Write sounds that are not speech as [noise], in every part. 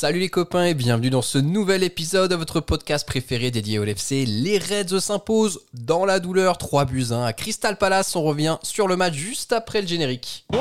Salut les copains et bienvenue dans ce nouvel épisode de votre podcast préféré dédié au LFC. Les Reds s'imposent dans la douleur 3 buts 1 à Crystal Palace. On revient sur le match juste après le générique. Oh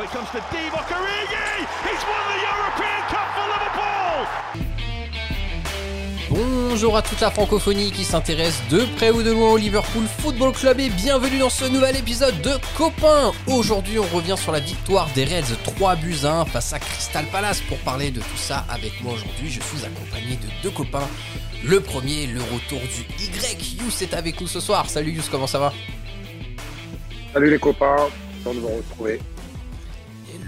Oh, it comes to Divock Origi! He's won the European Cup for Liverpool! Bonjour à toute la francophonie qui s'intéresse de près ou de loin au Liverpool Football Club et bienvenue dans ce nouvel épisode de Copains. Aujourd'hui, on revient sur la victoire des Reds 3 buts à 1 face à Crystal Palace. Pour parler de tout ça avec moi aujourd'hui, je suis accompagné de deux copains. Le premier, le retour du Y. Yous est avec nous ce soir. Salut Yous, comment ça va? Salut les copains, content de vous retrouver.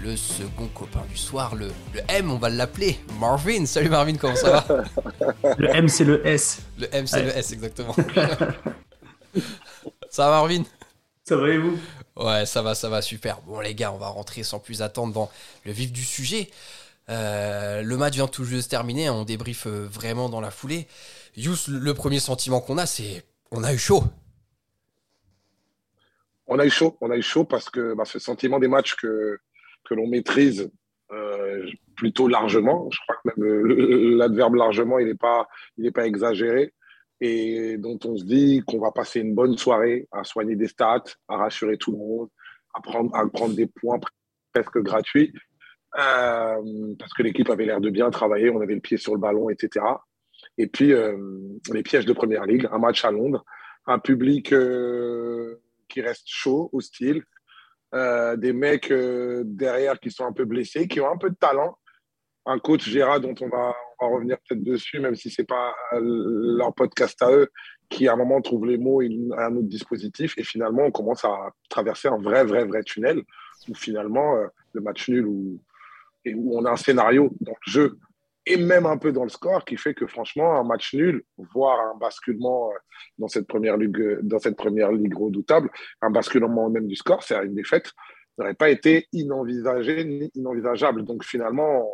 Le second copain du soir, le, le M, on va l'appeler Marvin. Salut Marvin, comment ça va? Le M, c'est le S. Le M, c'est Ouais. le S, exactement. [laughs] ça va Marvin? Ça va et vous? Ouais, ça va, ça va, super. Bon, les gars, on va rentrer sans plus attendre dans le vif du sujet. Euh, le match vient tout juste de se terminer, hein, on débriefe euh, vraiment dans la foulée. Yous, le le premier sentiment qu'on a, c'est on a eu chaud. On a eu chaud, on a eu chaud parce que bah, ce sentiment des matchs que, que l'on maîtrise euh, plutôt largement, je crois que même euh, l'adverbe largement, il n'est pas, il n'est pas exagéré, et dont on se dit qu'on va passer une bonne soirée à soigner des stats, à rassurer tout le monde, à prendre, à prendre des points presque gratuits, euh, parce que l'équipe avait l'air de bien travailler, on avait le pied sur le ballon, etc. Et puis, euh, les pièges de Première Ligue, un match à Londres, un public euh, qui reste chaud, hostile, euh, des mecs euh, derrière qui sont un peu blessés, qui ont un peu de talent, un coach Gérard dont on va, revenir peut-être dessus, même si c'est pas euh, leur podcast à eux, qui à un moment trouve les mots et un autre dispositif, et finalement on commence à traverser un vrai, vrai, vrai tunnel, où finalement le match nul, et où on a un scénario dans le jeu et même un peu dans le score qui fait que franchement un match nul, voire un basculement euh, dans cette première ligue, euh, dans cette première ligue redoutable, un basculement même du score, c'est une défaite, n'aurait pas été inenvisagé ni inenvisageable. Donc finalement,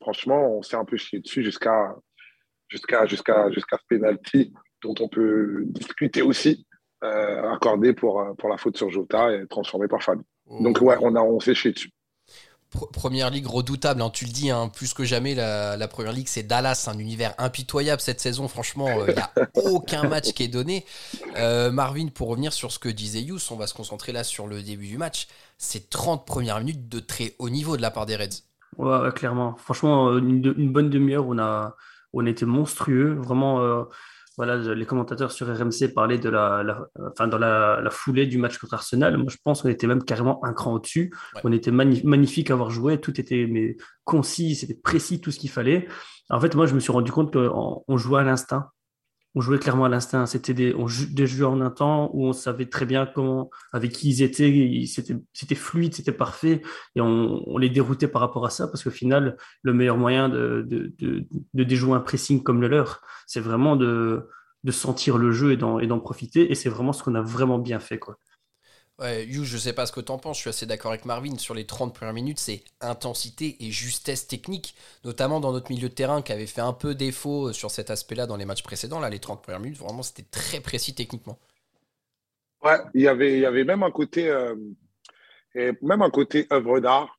franchement, on s'est un peu chié dessus jusqu'à jusqu'à jusqu'à jusqu'à ce penalty dont on peut discuter aussi, euh, accordé pour pour la faute sur Jota et transformé par Fabio. Donc ouais, on a on s'est chié dessus. Pr- Première ligue redoutable, hein, tu le dis, hein, plus que jamais, la, la première ligue, c'est Dallas, un univers impitoyable cette saison. Franchement, il n'y a [laughs] aucun match qui est donné. Euh, Marvin, pour revenir sur ce que disait Yous, on va se concentrer là sur le début du match. C'est 30 premières minutes de très haut niveau de la part des Reds. ouais, ouais, clairement. Franchement, euh, une, bonne demi-heure, on a, on a été monstrueux. Vraiment, euh, voilà, les commentateurs sur RMC parlaient de la, la- enfin, dans la, la foulée du match contre Arsenal. Moi, je pense qu'on était même carrément un cran au-dessus. Ouais. On était magnifique à avoir joué. Tout était mais, concis, c'était précis, tout ce qu'il fallait. En fait, moi, je me suis rendu compte qu'on on jouait à l'instinct. On jouait clairement à l'instinct. C'était des, on des jeux en un temps où on savait très bien comment, avec qui ils étaient. C'était, fluide, c'était parfait. Et on, les déroutait par rapport à ça parce qu'au final, le meilleur moyen de, de, de, de déjouer un pressing comme le leur, c'est vraiment de, de sentir le jeu et d'en, et d'en profiter. Et c'est vraiment ce qu'on a vraiment bien fait. Quoi. Ouais, Yous, je sais pas ce que t'en penses, je suis assez d'accord avec Marvin. Sur les 30 premières minutes, c'est intensité et justesse technique, notamment dans notre milieu de terrain qui avait fait un peu défaut euh, sur cet aspect-là dans les matchs précédents. Là, les 30 premières minutes, vraiment, c'était très précis techniquement. Ouais, il y avait, il y avait même un côté, euh, même un côté œuvre d'art,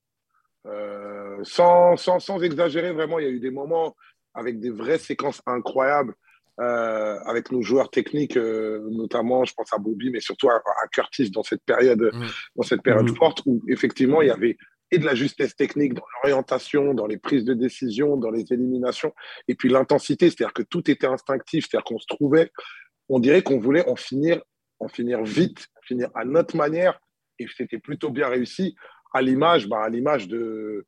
euh, sans, sans, sans exagérer vraiment. Il y a eu des moments avec des vraies séquences incroyables euh, avec nos joueurs techniques, euh, notamment, je pense à Bobby, mais surtout à, à Curtis dans cette période, Mhm. dans cette période Mhm. forte où effectivement il y avait et de la justesse technique dans l'orientation, dans les prises de décision, dans les éliminations, et puis l'intensité, c'est-à-dire que tout était instinctif, c'est-à-dire qu'on se trouvait, on dirait qu'on voulait en finir, en finir vite, finir à notre manière, et c'était plutôt bien réussi, à l'image, bah, à l'image de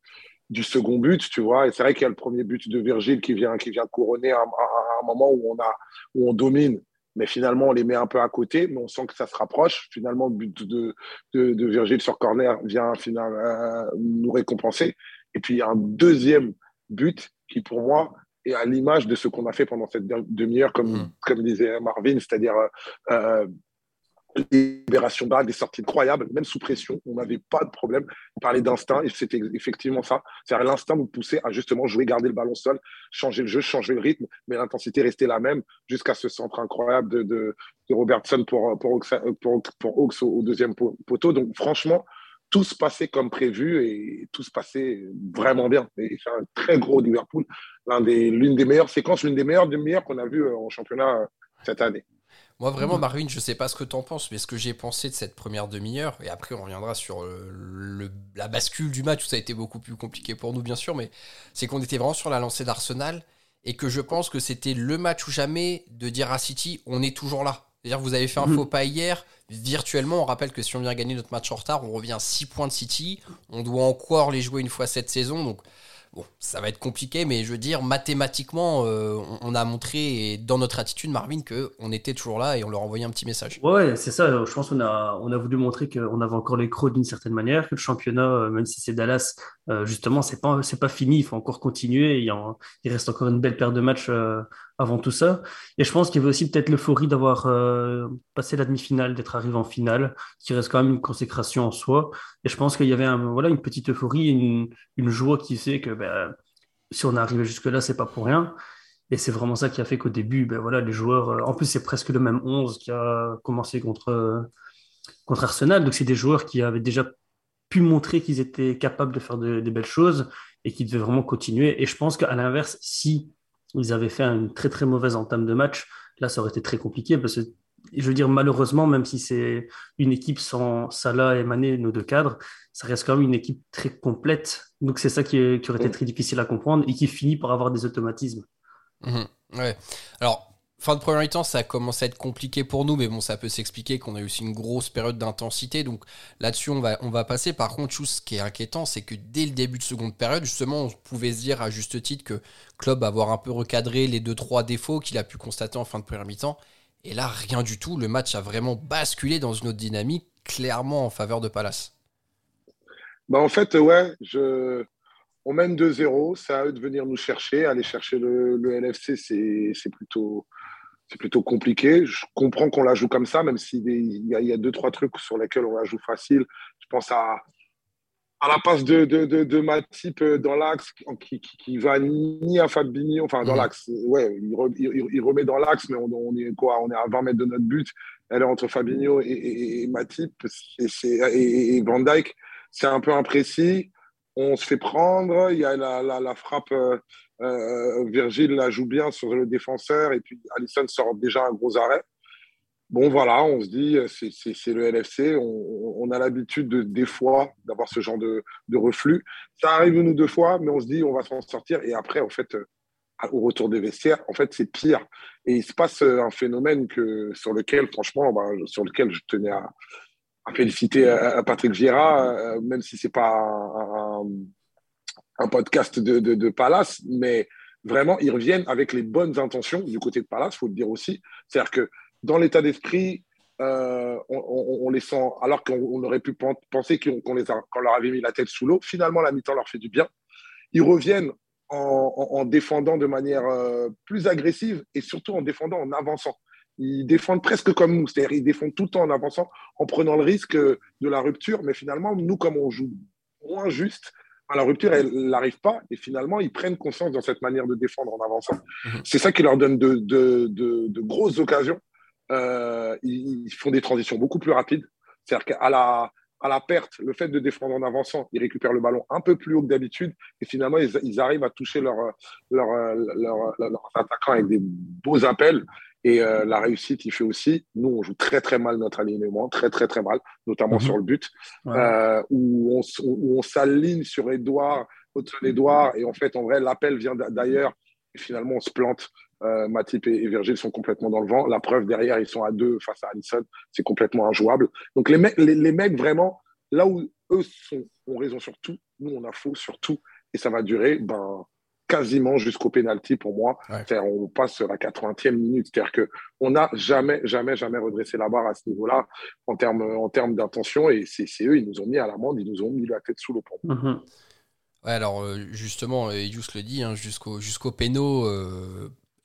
du second but, tu vois. Et c'est vrai qu'il y a le premier but de Virgile qui vient, qui vient couronner à, à- à un moment où on, a, où on domine, mais finalement on les met un peu à côté, mais on sent que ça se rapproche. Finalement, le but de, de, de Virgile sur corner vient finalement, euh, nous récompenser. Et puis il y a un deuxième but qui pour moi est à l'image de ce qu'on a fait pendant cette demi-heure, comme, mm. comme disait Marvin, c'est-à-dire euh, libération balle, des sorties incroyables, même sous pression, on n'avait pas de problème. Parlait d'instinct et c'était effectivement ça. C'est-à-dire l'instinct vous poussait à justement jouer, garder le ballon seul, changer le jeu, changer le rythme, mais l'intensité restait la même jusqu'à ce centre incroyable de, de, Robertson pour, pour, pour, pour Hawks au, deuxième poteau. Donc franchement, tout se passait comme prévu et tout se passait vraiment bien. Et c'est un très gros Liverpool, l'une des, des meilleures séquences, l'une des meilleures demi-heures qu'on a vues en championnat euh, cette année. Moi, vraiment, Marvin, je sais pas ce que tu en penses, mais ce que j'ai pensé de cette première demi-heure, et après on reviendra sur le, la bascule du match où ça a été beaucoup plus compliqué pour nous, bien sûr, mais c'est qu'on était vraiment sur la lancée d'Arsenal et que je pense que c'était le match ou jamais de dire à City, on est toujours là. C'est-à-dire, vous avez fait un mhm. faux pas hier. Virtuellement, on rappelle que si on vient gagner notre match en retard, on revient à 6 points de City. On doit encore les jouer une fois cette saison. Donc, Bon, ça va être compliqué, mais je veux dire, mathématiquement, euh, on, a montré dans notre attitude, Marvin, qu'on était toujours là et on leur envoyait un petit message. Ouais, c'est ça. Je pense qu'on a, on a voulu montrer qu'on avait encore les crocs d'une certaine manière, que le championnat, euh, même si c'est Dallas, euh, justement, c'est pas, pas fini. Il faut encore continuer. Il, il, reste encore une belle paire de matchs avant tout ça. Et je pense qu'il y avait aussi peut-être l'euphorie d'avoir euh, passé la demi-finale, d'être arrivé en finale, qui reste quand même une consécration en soi. Et je pense qu'il y avait voilà, une petite euphorie, une, une joie qui fait que ben, si on est arrivé jusque-là, c'est pas pour rien. Et c'est vraiment ça qui a fait qu'au début, ben, voilà, les joueurs, euh, en plus c'est presque le même 11 qui a commencé contre, contre Arsenal. Donc c'est des joueurs qui avaient déjà pu montrer qu'ils étaient capables de faire des belles choses et qui devaient vraiment continuer. Et je pense qu'à l'inverse, si ils avaient fait une très très mauvaise entame de match. Là, ça aurait été très compliqué parce que, je veux dire, malheureusement, même si c'est une équipe sans Salah et Mané, nos deux cadres, ça reste quand même une équipe très complète. Donc c'est ça qui, aurait été très difficile à comprendre et qui finit par avoir des automatismes. Mmh. ouais. Alors, fin de première temps, ça a commencé à être compliqué pour nous, mais bon, ça peut s'expliquer qu'on a eu aussi une grosse période d'intensité. Donc là-dessus, on va, on va passer. Par contre, ce qui est inquiétant, c'est que dès le début de seconde période, justement, on pouvait se dire à juste titre que Club avoir un peu recadré les 2-3 défauts qu'il a pu constater en fin de première mi-temps. Et là, rien du tout. Le match a vraiment basculé dans une autre dynamique, clairement en faveur de Palace. Bah en fait, ouais, on mène 2-0. C'est à eux de venir nous chercher. Aller chercher le, le LFC, c'est plutôt c'est plutôt compliqué. Je comprends qu'on la joue comme ça, même s'il y, a deux, trois trucs sur lesquels on la joue facile. Je pense à, à la passe de, de, de, Matip euh, dans l'axe qui, qui, va ni à Fabinho, enfin dans l'axe, ouais, il, remet dans l'axe, mais on, est quoi On est à 20 mètres de notre but. Elle est entre Fabinho et, Matip et, et, Van Dyke. C'est un peu imprécis. On se fait prendre. Il y a la, la, frappe. Euh, euh, Virgile la joue bien sur le défenseur et puis Allison sort déjà un gros arrêt. Bon, voilà, on se dit, c'est le LFC. On, a l'habitude, de, des fois, d'avoir ce genre de, reflux. Ça arrive nous deux fois, mais on se dit, on va s'en sortir. Et après, en fait, euh, au retour des vestiaires, en fait, c'est pire. Et il se passe euh, un phénomène que, sur lequel, franchement, bah, sur lequel je tenais à, féliciter à Patrick Vieira, même si c'est pas un, un podcast de, de, Palace, mais vraiment, ils reviennent avec les bonnes intentions du côté de Palace, il faut le dire aussi. C'est-à-dire que dans l'état d'esprit, euh, on, les sent, alors qu'on aurait pu penser qu'on les leur avait mis la tête sous l'eau, finalement, la mi-temps leur fait du bien. Ils reviennent en, défendant de manière euh, plus agressive et surtout en défendant en avançant. Ils défendent presque comme nous, c'est-à-dire ils défendent tout le temps en avançant, en prenant le risque de la rupture, mais finalement, nous, comme on joue moins juste, la rupture, elle n'arrive pas. Et finalement, ils prennent conscience dans cette manière de défendre en avançant. Mhm. C'est ça qui leur donne de, de, de, grosses occasions. Euh, ils, font des transitions beaucoup plus rapides. C'est-à-dire qu'à la, à la perte, le fait de défendre en avançant, ils récupèrent le ballon un peu plus haut que d'habitude. Et finalement, ils, arrivent à toucher leur, leur, leur, leur, attaquant avec des beaux appels. Et euh, la réussite, il fait aussi. Nous, on joue très très mal notre alignement, très très très mal, notamment mhm. sur le but, euh, où on, où on s'aligne sur Edouard, Hudson Edouard, et en fait, en vrai, l'appel vient d'ailleurs. Et finalement, on se plante. Euh, Matip et, Virgile sont complètement dans le vent. La preuve derrière, ils sont à deux face à Allison. C'est complètement injouable. Donc les, mecs, les, les, mecs, vraiment, là où eux sont, ont raison sur tout, nous, on a faux sur tout. Et ça va durer. Ben, quasiment jusqu'au penalty pour moi. On passe la 80e minute. C'est-à-dire qu'on n'a jamais, jamais, jamais redressé la barre à ce niveau-là en termes en termes d'intention. Et c'est eux, ils nous ont mis à l'amende, ils nous ont mis la tête sous l'eau. Mhm. Ouais, alors justement, Yous le dit, hein, jusqu'au jusqu'au péno.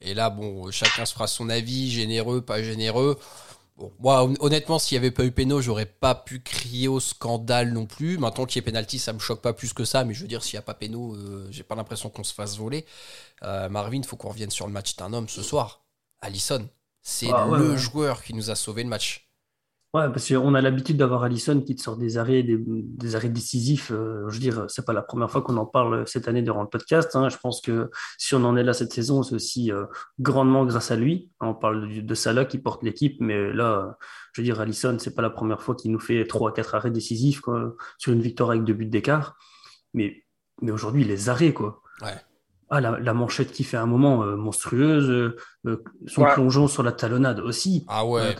et là, bon, chacun se fera son avis, généreux, pas généreux moi, honnêtement, s'il n'y avait pas eu péno, j'aurais pas pu crier au scandale non plus. Maintenant qu'il y ait pénalty, ça me choque pas plus que ça. Mais je veux dire, s'il n'y a pas péno, euh, j'ai pas l'impression qu'on se fasse voler. Euh, Marvin, il faut qu'on revienne sur le match d'un homme ce soir. Allison, c'est ah, le joueur qui nous a sauvé le match. Ouais, parce qu'on a l'habitude d'avoir Allison qui te sort des arrêts, des, arrêts décisifs. Euh, je veux dire, c'est pas la première fois qu'on en parle cette année durant le podcast. Hein. Je pense que si on en est là cette saison, c'est aussi euh, grandement grâce à lui. On parle de, Salah qui porte l'équipe, mais là, je veux dire, Allison, c'est pas la première fois qu'il nous fait trois quatre arrêts décisifs sur une victoire avec deux buts d'écart. Mais, mais aujourd'hui, les arrêts, quoi. Ouais. Ah, la, manchette qui fait un moment euh, monstrueuse, euh, euh, son plongeon sur la talonnade aussi. Ah ouais,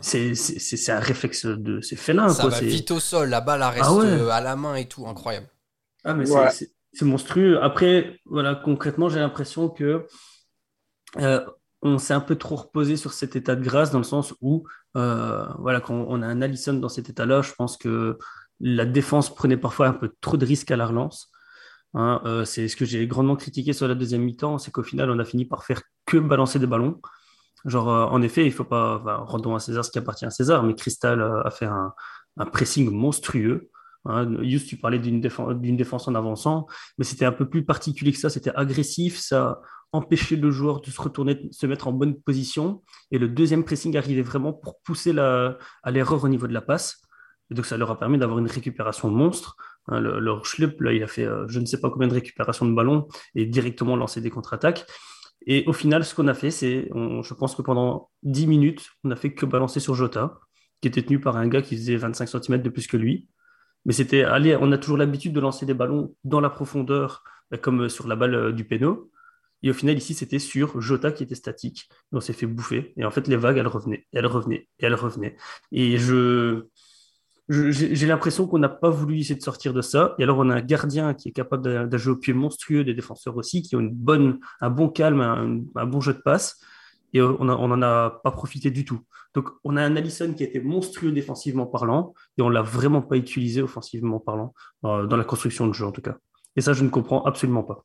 c'est un réflexe de. C'est félin. Ça va vite au sol, la balle reste ah à la main et tout, incroyable. Ah, mais c'est monstrueux. Après, voilà, concrètement, j'ai l'impression que on s'est un peu trop reposé sur cet état de grâce dans le sens où, voilà, quand on a un Allison dans cet état-là, je pense que la défense prenait parfois un peu trop de risques à la relance. Hein, euh, c'est ce que j'ai grandement critiqué sur la deuxième mi-temps, c'est qu'au final, on a fini par faire que balancer des ballons. Genre, euh, en effet, il faut pas, rendons à César ce qui appartient à César, mais Cristal euh, a fait un, pressing monstrueux. Hein. tu parlais d'une défense, en avançant, mais c'était un peu plus particulier que ça. C'était agressif, ça empêchait le joueur de se retourner, de se mettre en bonne position. Et le deuxième pressing arrivait vraiment pour pousser à l'erreur au niveau de la passe. Et donc, ça leur a permis d'avoir une récupération monstre. Hein, le, là, il a fait euh, je ne sais pas combien de récupérations de ballon et directement lancé des contre-attaques. Et au final, ce qu'on a fait, c'est, je pense que pendant 10 minutes, on n'a fait que balancer sur Jota, qui était tenu par un gars qui faisait 25 cm de plus que lui. Mais c'était, allez, on a toujours l'habitude de lancer des ballons dans la profondeur, bah, comme sur la balle euh, du péno. Et au final, ici, c'était sur Jota qui était statique. on s'est fait bouffer. Et en fait, les vagues, elles revenaient, elles revenaient, elles revenaient. Et je, j'ai l'impression qu'on n'a pas voulu essayer de sortir de ça. Et alors, on a un gardien qui est capable de jouer au monstrueux, des défenseurs aussi, qui ont une bonne, un bon calme, un, bon jeu de passe. Et on n'en a pas profité du tout. Donc, on a un Allison qui était monstrueux défensivement parlant, et on l'a vraiment pas utilisé offensivement parlant, euh, dans la construction de jeu en tout cas. Et ça, je ne comprends absolument pas.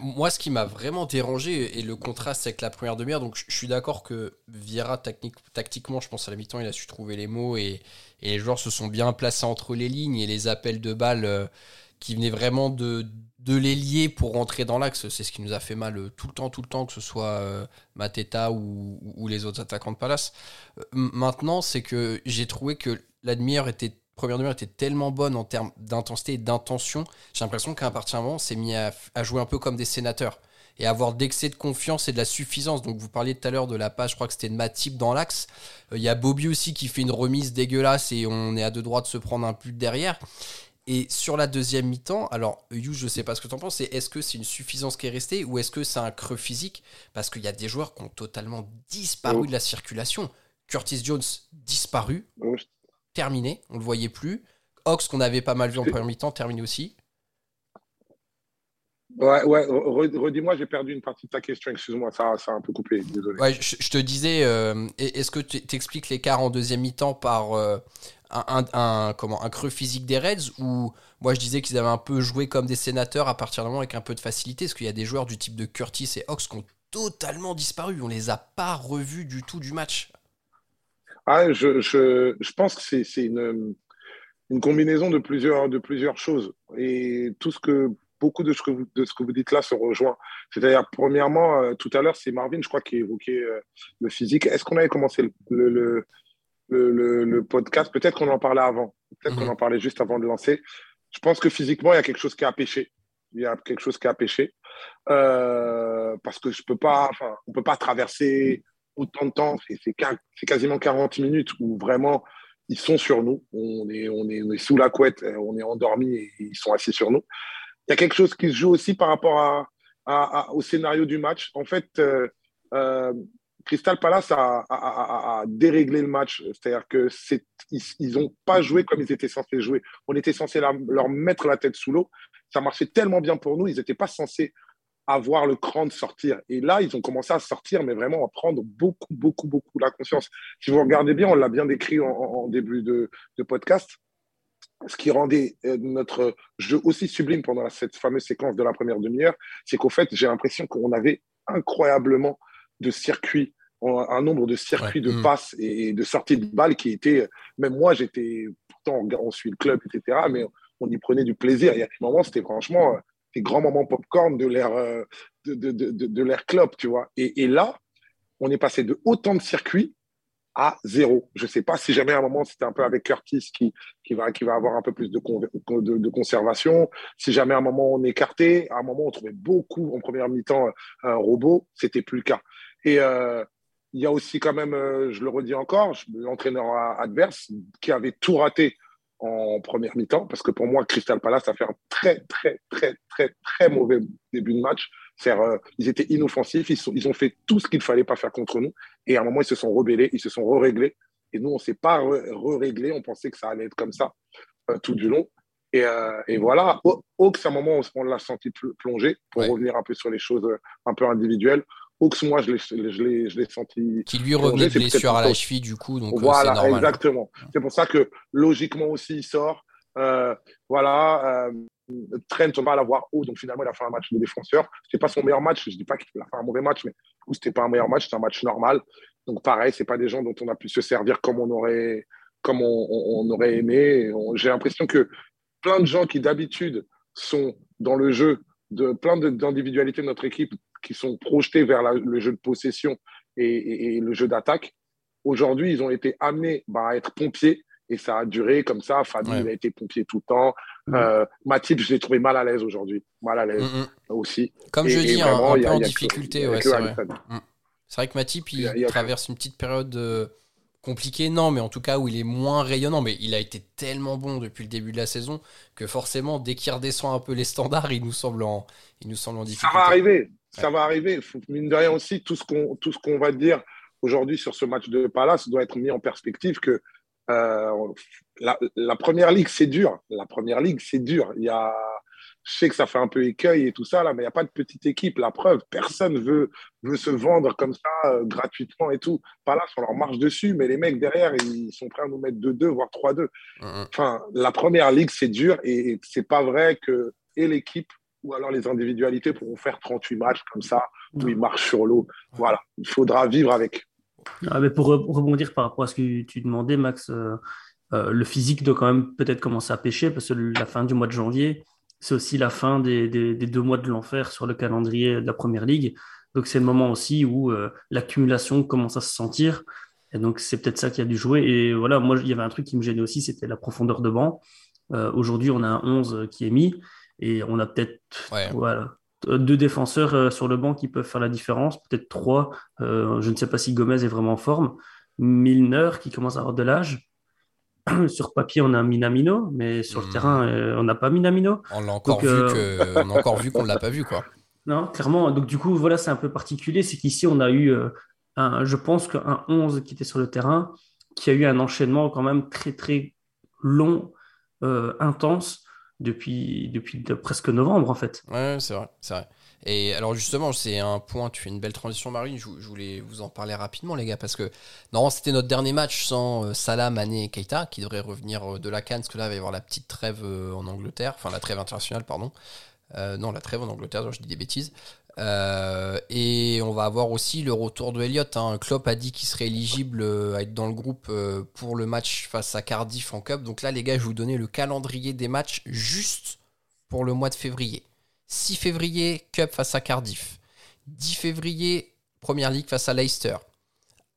Moi, ce qui m'a vraiment dérangé et le contraste avec la première demi-heure, donc je suis d'accord que Vieira, tactiquement, je pense à la mi-temps, il a su trouver les mots et, les joueurs se sont bien placés entre les lignes et les appels de balles euh, qui venaient vraiment de, de l'ailier pour rentrer dans l'axe, c'est ce qui nous a fait mal euh, tout le temps, tout le temps, que ce soit euh, Mateta ou, ou, les autres attaquants de Palace. maintenant, c'est que j'ai trouvé que la demi-heure était première demi-heure était tellement bonne en termes d'intensité et d'intention, j'ai l'impression qu'à partir d'un moment, on s'est mis à, jouer un peu comme des sénateurs et avoir d'excès de confiance et de la suffisance. Donc vous parliez tout à l'heure de la passe, je crois que c'était de Matip dans l'axe. Euh, il y a Bobby aussi qui fait une remise dégueulasse et on est à deux droits de se prendre un but derrière. Et sur la deuxième mi-temps, alors You, je sais pas ce que tu en penses, est-ce que c'est une suffisance qui est restée ou est-ce que c'est un creux physique? Parce qu'il y a des joueurs qui ont totalement disparu de la circulation. Curtis Jones disparu terminé, on le voyait plus. Ox, qu'on avait pas mal vu en première mi-temps, terminé aussi. Ouais, ouais, redis-moi, j'ai perdu une partie de ta question, excuse-moi, ça, ça a un peu coupé, désolé. Ouais, je, te disais, euh, est-ce que tu expliques l'écart en deuxième mi-temps par euh, un, comment, un creux physique des Reds ou moi je disais qu'ils avaient un peu joué comme des sénateurs à partir d'un moment avec un peu de facilité, parce qu'il y a des joueurs du type de Curtis et Ox qui ont totalement disparu, on les a pas revus du tout du match. Ah, je, je, je pense que c'est une, une combinaison de plusieurs, de plusieurs choses. Et tout ce que, beaucoup de ce que vous, de ce que vous dites là se rejoint. C'est-à-dire, premièrement, euh, tout à l'heure, c'est Marvin, je crois, qui évoquait euh, le physique. Est-ce qu'on avait commencé le, le, le, le, podcast? Peut-être qu'on en parlait avant. Peut-être qu'on mhm. en parlait juste avant de lancer. Je pense que physiquement, il y a quelque chose qui a pêché. Il y a quelque chose qui a pêché. Euh, parce que je peux pas, on peut pas traverser autant de temps, c'est quasiment 40 minutes où vraiment ils sont sur nous. On est, sous la couette, euh, on est endormi et ils sont assis sur nous. Il y a quelque chose qui se joue aussi par rapport au scénario du match. En fait, euh, euh, Crystal Palace a, déréglé le match. C'est-à-dire que ils n'ont pas joué comme ils étaient censés jouer. On était censé leur mettre la tête sous l'eau. Ça marchait tellement bien pour nous. Ils n'étaient pas censés avoir le cran de sortir. Et là, ils ont commencé à sortir, mais vraiment à prendre beaucoup, beaucoup, beaucoup la conscience. Si vous regardez bien, on l'a bien décrit en, début de, podcast. ce qui rendait euh, notre jeu aussi sublime pendant cette fameuse séquence de la première demi-heure, c'est qu'au fait, j'ai l'impression qu'on avait incroyablement de circuits, un nombre de circuits de mm. passes et de sorties de balles qui étaient, même moi, j'étais, pourtant, on suit le club, etc., mais on y prenait du plaisir. Il y a des moments, c'était franchement des grands moments popcorn de l'air euh, de, de, de, de club, tu vois. Et, et là, on est passé de autant de circuits à zéro. Je ne sais pas si jamais à un moment c'était un peu avec Curtis qui, qui, va, qui va avoir un peu plus de, de, de, conservation. Si jamais à un moment on écartait, à un moment on trouvait beaucoup en première mi-temps euh, un robot, c'était plus le cas. Et euh, il y a aussi quand même, euh, je le redis encore, l'entraîneur adverse qui avait tout raté en première mi-temps, parce que pour moi, Crystal Palace a fait un très, très, très, très, très mauvais début de match. Euh, ils étaient inoffensifs, ils, ils ont fait tout ce qu'il ne fallait pas faire contre nous. Et à un moment, ils se sont rebellés, ils se sont re-réglés. Et nous, on ne s'est pas re-réglé, on pensait que ça allait être comme ça euh, tout du long. Et, euh, et voilà, à un moment, on, l'a senti plonger, pour revenir un peu sur les choses un peu individuelles. Hawks, moi, je l'ai senti. Qui lui revenait de blessure à la cheville, du coup. Donc voilà, normal. exactement. C'est pour ça que logiquement aussi, il sort. voilà. Trent, on va l'avoir haut, donc finalement, il a fait un match de défenseur. Ce pas son meilleur match, je ne dis pas qu'il a fait un mauvais match, mais ce n'était pas un meilleur match, c'était un match normal. Donc pareil, ce pas des gens dont on a pu se servir comme on aurait, comme on, aurait aimé. J'ai l'impression que plein de gens qui d'habitude sont dans le jeu, de plein d'individualités de notre équipe qui sont projetés vers le jeu de possession et, le jeu d'attaque, aujourd'hui, ils ont été amenés bah, à être pompiers et ça a duré comme ça. Fabien il a été pompier tout le temps. Mm. Euh, Matip, je l'ai trouvé mal à l'aise aujourd'hui. Mal à l'aise mm, mm. aussi. Comme je dis, un, peu en difficulté. c'est vrai. C'est vrai que Matip, il, traverse une petite période euh, compliquée. Non, mais en tout cas où il est moins rayonnant. Mais il a été tellement bon depuis le début de la saison que forcément, dès qu'il redescend un peu les standards, il nous semble en, il nous semble en difficulté. Ça va arriver. Ça va arriver. Mine de rien aussi, tout ce qu'on qu'on va dire aujourd'hui sur ce match de Palace doit être mis en perspective que euh, la, première ligue, c'est dur. La première ligue, c'est dur. Il y a, je sais que ça fait un peu écueil et tout ça, là, mais il n'y a pas de petite équipe. La preuve, personne veut, veut se vendre comme ça euh, gratuitement et tout. Là, on leur marche dessus, mais les mecs derrière, ils sont prêts à nous mettre 2-2, voire 3-2. Enfin, la première ligue, c'est dur et, c'est pas vrai que et l'équipe ou alors les individualités pourront faire 38 matchs comme ça, où ils marchent sur l'eau. Voilà, il faudra vivre avec. Ah, mais pour rebondir par rapport à ce que tu demandais, Max, euh, euh, le physique doit quand même peut-être commencer à pêcher parce que la fin du mois de janvier, c'est aussi la fin des, deux mois de l'enfer sur le calendrier de la Première Ligue. Donc c'est le moment aussi où euh, l'accumulation commence à se sentir. Et donc c'est peut-être ça qui a dû jouer. Et voilà, moi, il y avait un truc qui me gênait aussi, c'était la profondeur de banc. Aujourd'hui, on a un 11 qui est mis et on a peut-être voilà, deux défenseurs euh, sur le banc qui peuvent faire la différence, peut-être trois. Euh, je ne sais pas si Gomez est vraiment en forme. Milner qui commence à avoir de l'âge. [clears throat] sur papier, on a Minamino, mais sur le hmm. terrain, euh, on n'a pas Minamino. On l'a encore, vu que... encore vu qu'on ne l'a pas vu, quoi. [laughs] Non, clairement. Donc, du coup, voilà, c'est un peu particulier. C'est qu'ici, on a eu, un, je pense qu'un 11 qui était sur le terrain, qui a eu un enchaînement quand même très, très long, intense depuis, depuis presque novembre, en fait. Ouais, c'est vrai, c'est vrai. Et alors justement, c'est un point, tu fais une belle transition Marine, je, voulais vous en parler rapidement les gars, parce que non, c'était notre dernier match sans euh, Salah, Mané et Keita, qui devraient revenir euh, de la Cannes, parce que là, il va y avoir la petite trêve euh, en Angleterre, enfin la trêve internationale, pardon. non, la trêve en Angleterre, je dis des bêtises. Euh, et on va avoir aussi le retour de Elliott. Hein. Klopp a dit qu'il serait éligible euh, à être dans le groupe euh, pour le match face à Cardiff en Cup. Donc là, les gars, je vais vous donner le calendrier des matchs juste pour le mois de février. 6 février, Cup face à Cardiff. 10 février, Première Ligue face à Leicester.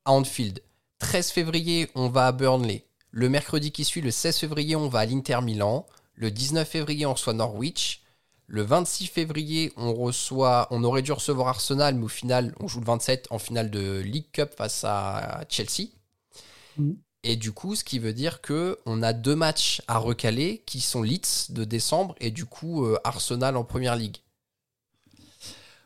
À Anfield. 13 février, on va à Burnley. Le mercredi qui suit, le 16 février, on va à l'Inter Milan. Le 19 février, on reçoit Norwich. Le 26 février, on reçoit, on aurait dû recevoir Arsenal, mais au final, on joue le 27 en finale de League Cup face à Chelsea. Mm. Et du coup, ce qui veut dire que on a deux matchs à recaler qui sont Leeds de décembre et du coup euh, Arsenal en première ligue.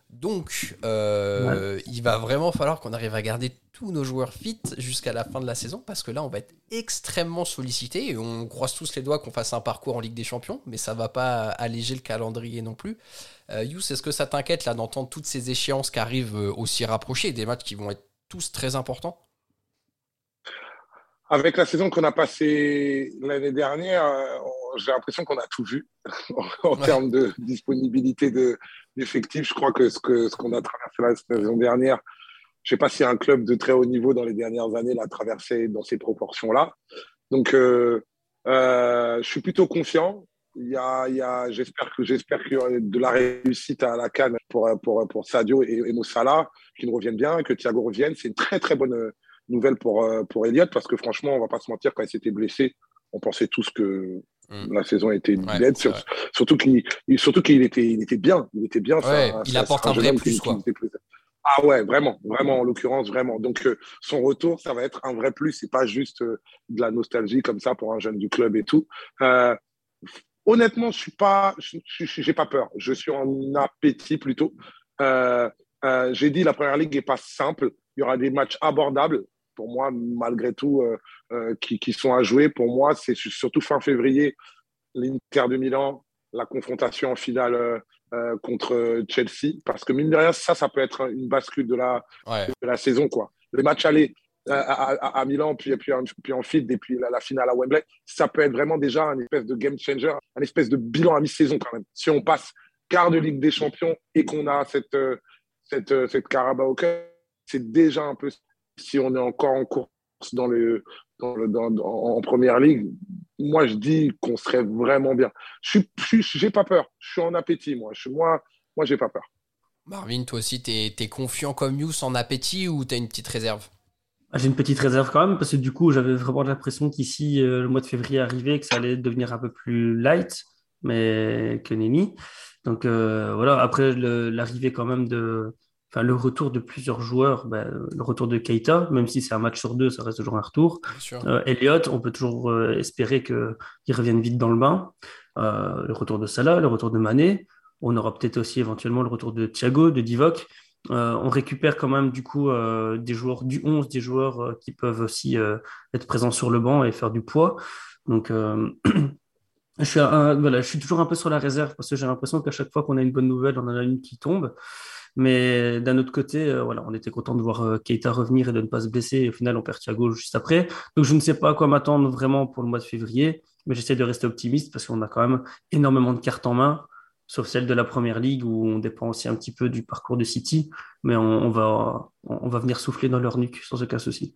Donc, euh, il va vraiment falloir qu'on arrive à garder tous nos joueurs fit jusqu'à la fin de la saison parce que là, on va être extrêmement sollicité et on croise tous les doigts qu'on fasse un parcours en Ligue des Champions, mais ça va pas alléger le calendrier non plus. Euh, Yous, est-ce que ça t'inquiète là d'entendre toutes ces échéances qui arrivent euh, aussi rapprochées, des matchs qui vont être tous très importants? Avec la saison qu'on a passée l'année dernière, j'ai l'impression qu'on a tout vu [laughs] en, termes de disponibilité d'effectifs. je crois que ce qu'on ce a traversé la saison dernière, je ne sais pas si un club de très haut niveau dans les dernières années l'a traversé dans ces proportions-là. Donc, euh, euh, je suis plutôt confiant. Il y a, j'espère que j'espère de la réussite à la canne pour pour pour Sadio et, et Moussala qui nous reviennent bien, que Thiago revienne. C'est une très très bonne nouvelle pour pour Elliott parce que franchement, on va pas se mentir quand il s'était blessé, on pensait tous que mm. la saison était ouais, surtout qu'il surtout qu'il était il était bien, il était bien. Ouais, ça, il ça, apporte un, vrai plus quoi. Ah ouais, vraiment, vraiment, en l'occurrence, vraiment. Donc, euh, son retour, ça va être un vrai plus. C'est pas juste euh, de la nostalgie comme ça pour un jeune du club et tout. Euh, honnêtement, je suis pas, j'ai pas peur. Je suis en appétit plutôt. J'ai dit la première ligue est pas simple. Il y aura des matchs abordables pour moi, malgré tout, qui, qui, sont à jouer. Pour moi, c'est surtout fin février, l'Inter de Milan, la confrontation en finale euh, contre Chelsea. Parce que mine de rien, ça, ça peut être une bascule de la, de la saison. Quoi. Les matchs aller euh, à, à, Milan, puis, puis, puis en fit, et puis la, finale à Wembley, ça peut être vraiment déjà un espèce de game changer, un espèce de bilan à mi-saison quand même. Si on passe quart de Ligue des Champions et qu'on a cette, euh, cette, cette Carabao Cup, c'est déjà un peu si on est encore en course dans le, dans le, dans, en première ligue, moi, je dis qu'on serait vraiment bien. Je n'ai pas peur. Je suis en appétit, moi. Je, moi, moi j'ai pas peur. Marvin, toi aussi, tu es, confiant comme Yous en appétit ou tu as une petite réserve? Ah, J'ai une petite réserve quand même, parce que du coup, j'avais vraiment l'impression qu'ici, euh, le mois de février arrivait, que ça allait devenir un peu plus light, mais que nenni. Donc euh, voilà, après l'arrivée quand même de, enfin, le retour de plusieurs joueurs, ben, le retour de Keita, même si c'est un match sur deux, ça reste toujours un retour. Euh, Elliott, on peut toujours euh, espérer qu'il revienne vite dans le bain. Euh, le retour de Salah, le retour de Mané. On aura peut-être aussi éventuellement le retour de Thiago, de Divock. on récupère quand même du coup des joueurs du 11, des joueurs qui peuvent aussi être présents sur le banc et faire du poids. Donc [clears throat] je suis, voilà, je suis toujours un peu sur la réserve parce que j'ai l'impression qu'à chaque fois qu'on a une bonne nouvelle, on en a une qui tombe. Mais d'un autre côté, euh, voilà, on était content de voir euh, Keita revenir et de ne pas se blesser. Et au final, on perd Thiago juste après. Donc, je ne sais pas à quoi m'attendre vraiment pour le mois de février, mais j'essaie de rester optimiste parce qu'on a quand même énormément de cartes en main, sauf celle de la première ligue où on dépend aussi un petit peu du parcours de City. Mais on, va, on va venir souffler dans leur nuque sans aucun souci.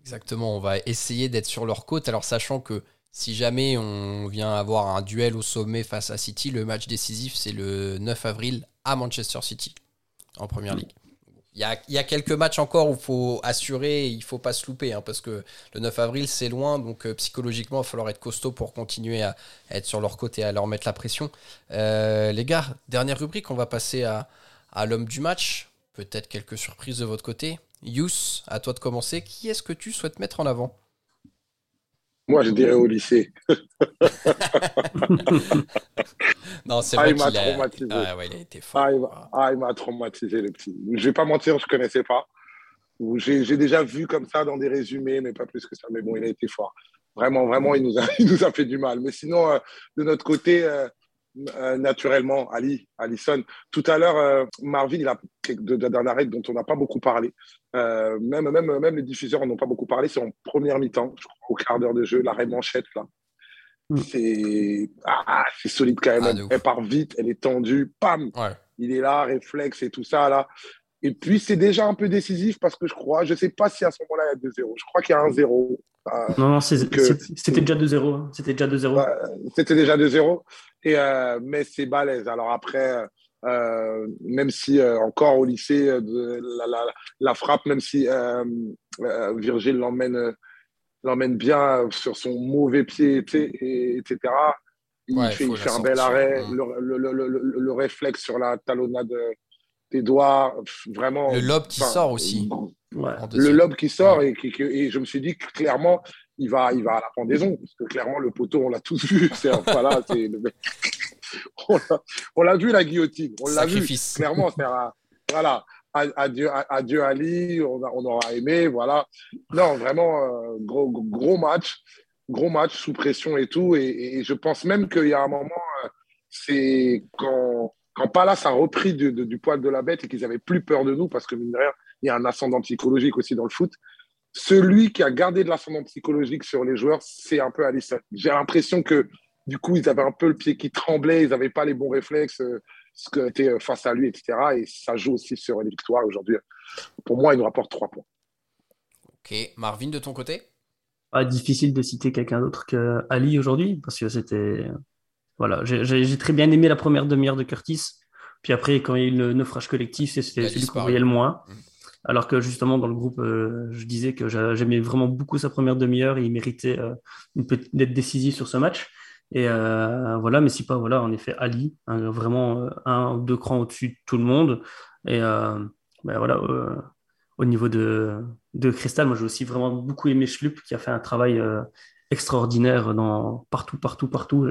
Exactement, on va essayer d'être sur leur côte. Alors, sachant que si jamais on vient avoir un duel au sommet face à City, le match décisif, c'est le 9 avril à Manchester City en première ligue. Il y, a, quelques matchs encore où il faut assurer, il ne faut pas se louper, hein, parce que le 9 avril, c'est loin, donc euh, psychologiquement, il va falloir être costaud pour continuer à, être sur leur côté, à leur mettre la pression. Euh, les gars, dernière rubrique, on va passer à, à l'homme du match. Peut-être quelques surprises de votre côté. Yous, à toi de commencer. Qui est-ce que tu souhaites mettre en avant? Moi, je dirais au lycée. [laughs] non, c'est vrai ah, il m'a traumatisé. Ah, ouais, il a été fort. Ah, ah, il m'a traumatisé, le petit. Je vais pas mentir, je ne connaissais pas. J'ai déjà vu comme ça dans des résumés, mais pas plus que ça. Mais bon, il a été fort. Vraiment, vraiment, il nous a, [laughs] il nous a fait du mal. Mais sinon, euh, de notre côté, euh, naturellement, Ali, Allison. Tout à l'heure, euh, Marvin, il a d'un arrêt dont on n'a pas beaucoup parlé. Euh, même, même, même les diffuseurs n'ont pas beaucoup parlé. C'est en première mi-temps, je crois, au quart d'heure de jeu, l'arrêt manchette, là. Mm. C'est ah, solide quand même. Ah, elle, part vite, elle est tendue, pam Il est là, réflexe et tout ça, là. Et puis, c'est déjà un peu décisif parce que je crois, je ne sais pas si à ce moment-là, il y a 2-0. Je crois qu'il y a un 0. Non, non, c'était déjà 2-0. Hein. C'était déjà 2-0. C'était déjà 2-0. Et, euh, mais c'est balèze. Alors après, euh, même si euh, encore au lycée, de, la, la, la, frappe, même si Virgile l'emmène l'emmène bien sur son mauvais pied, et, etc. Il, fait, il fait un bel arrêt, le, le, le, le, réflexe sur la talonnade des doigts, vraiment. Le lobe qui sort aussi. Ouais. Le lobe qui sort et, et, je me suis dit que clairement, il va, il va à la pendaison, parce que clairement, le poteau, on l'a tous vu. [laughs] Voilà, [laughs] on l'a vu, la guillotine. On l'a vu. Clairement, voilà. Adieu, adieu Ali, on, on, aura aimé, voilà. Non, vraiment, euh, gros, gros match, gros match sous pression et tout. Et, je pense même qu'il y a un moment, euh, c'est quand, quand Palace a repris du, du poil de la bête et qu'ils avaient plus peur de nous, parce que mine de rien, il y a un ascendant psychologique aussi dans le foot celui qui a gardé de l'ascendant psychologique sur les joueurs, c'est un peu Alisson. J'ai l'impression que Du coup, ils avaient un peu le pied qui tremblait, ils n'avaient pas les bons réflexes, ce qui était face à lui, etc. Et ça joue aussi sur les victoires aujourd'hui. Pour moi, il nous rapporte trois points. Ok, Marvin, de ton côté? Pas difficile de citer quelqu'un d'autre que Ali aujourd'hui, parce que c'était. Voilà, j'ai très bien aimé la première demi-heure de Curtis. Puis après, quand il y a eu le naufrage collectif, c'était celui qu'on voyait le moins. Mm. Alors que justement, dans le groupe, euh, je disais que j'aimais vraiment beaucoup sa première demi-heure et il méritait euh, d'être décisif sur ce match. Et euh, voilà, mais si pas, voilà, en effet, Ali, vraiment un ou deux crans au-dessus de tout le monde. Et ben voilà, au niveau de, de Cristal, moi j'ai aussi vraiment beaucoup aimé Schlupp qui a fait un travail extraordinaire dans partout, partout, partout.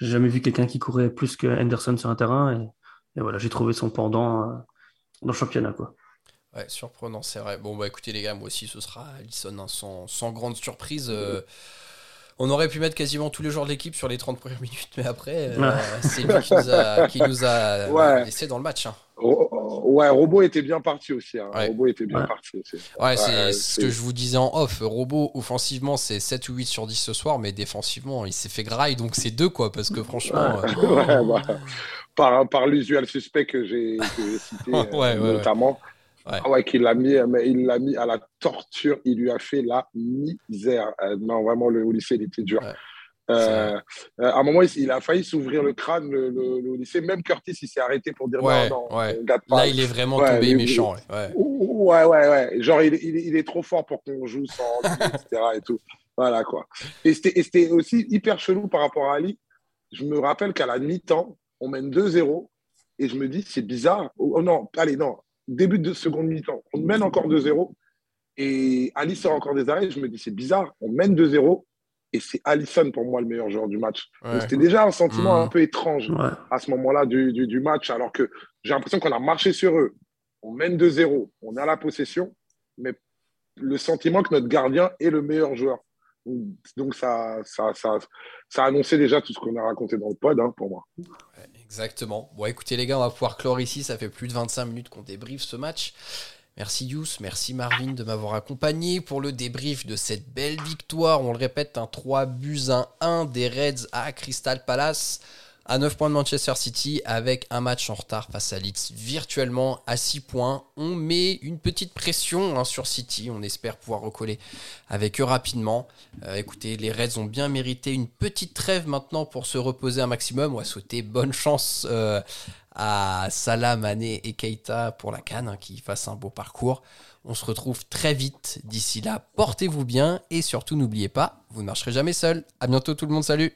J'ai jamais vu quelqu'un qui courait plus que Henderson sur un terrain et, voilà, j'ai trouvé son pendant euh, dans le championnat quoi. Ouais, surprenant, c'est vrai. Bon bah écoutez les gars, moi aussi ce sera Alisson hein, sans, sans, grande surprise. Euh, on aurait pu mettre quasiment tous les joueurs de l'équipe sur les 30 premières [laughs] minutes, mais après, euh, c'est lui qui nous a, laissé dans le match. Hein. Ouais, Robo était bien parti aussi. Hein. Robo était bien parti aussi. Ouais, c'est ce que je vous disais en off. Robo, offensivement, c'est 7 ou 8 sur 10 ce soir, mais défensivement, il s'est fait graille, donc c'est 2, quoi, parce que franchement. Euh, [laughs] bah, par, par l'usual suspect que j'ai cité, [laughs] euh, notamment. Ah ouais, qu'il l'a mis, mais il l'a mis à la torture. Il lui a fait la misère. Euh, non, vraiment, le, au lycée, il était dur. Euh, euh, à un moment, il, a failli s'ouvrir le crâne, le, lycée. Même Curtis, il s'est arrêté pour dire ouais, non, Là, il est vraiment tombé méchant. Ouais. ouais, ouais, ouais. Genre, il, il, est trop fort pour qu'on joue sans [laughs] etc. Et tout. Voilà, quoi. Et c'était aussi hyper chelou par rapport à Ali. Je me rappelle qu'à la mi-temps, on mène 2-0 et je me dis, c'est bizarre. Oh, non, allez, non début de seconde mi-temps, on mène encore 2-0 et Ali sort encore des arrêts. Je me dis, c'est bizarre, on mène 2-0 et c'est Allison pour moi le meilleur joueur du match. C'était déjà un sentiment mmh. un peu étrange à ce moment-là du, du, match, alors que j'ai l'impression qu'on a marché sur eux. On mène 2-0, on a la possession, mais le sentiment que notre gardien est le meilleur joueur. Donc ça, ça, ça, ça annonçait déjà tout ce qu'on a raconté dans le pod hein, pour moi. Exactement. Bon, écoutez, les gars, on va pouvoir clore ici. Ça fait plus de 25 minutes qu'on débriefe ce match. Merci Yous, merci Marvin de m'avoir accompagné pour le débrief de cette belle victoire. On le répète, un 3 buts 1 1 des Reds à Crystal Palace à 9 points de Manchester City avec un match en retard face à Leeds virtuellement à 6 points. On met une petite pression hein, sur City, on espère pouvoir recoller avec eux rapidement. Euh, écoutez, les Reds ont bien mérité une petite trêve maintenant pour se reposer un maximum. On va souhaiter bonne chance euh, à Salah, Mané et Keita pour la canne, hein, qui fassent un beau parcours. On se retrouve très vite. D'ici là, portez-vous bien et surtout n'oubliez pas, vous ne marcherez jamais seul. À bientôt tout le monde, salut!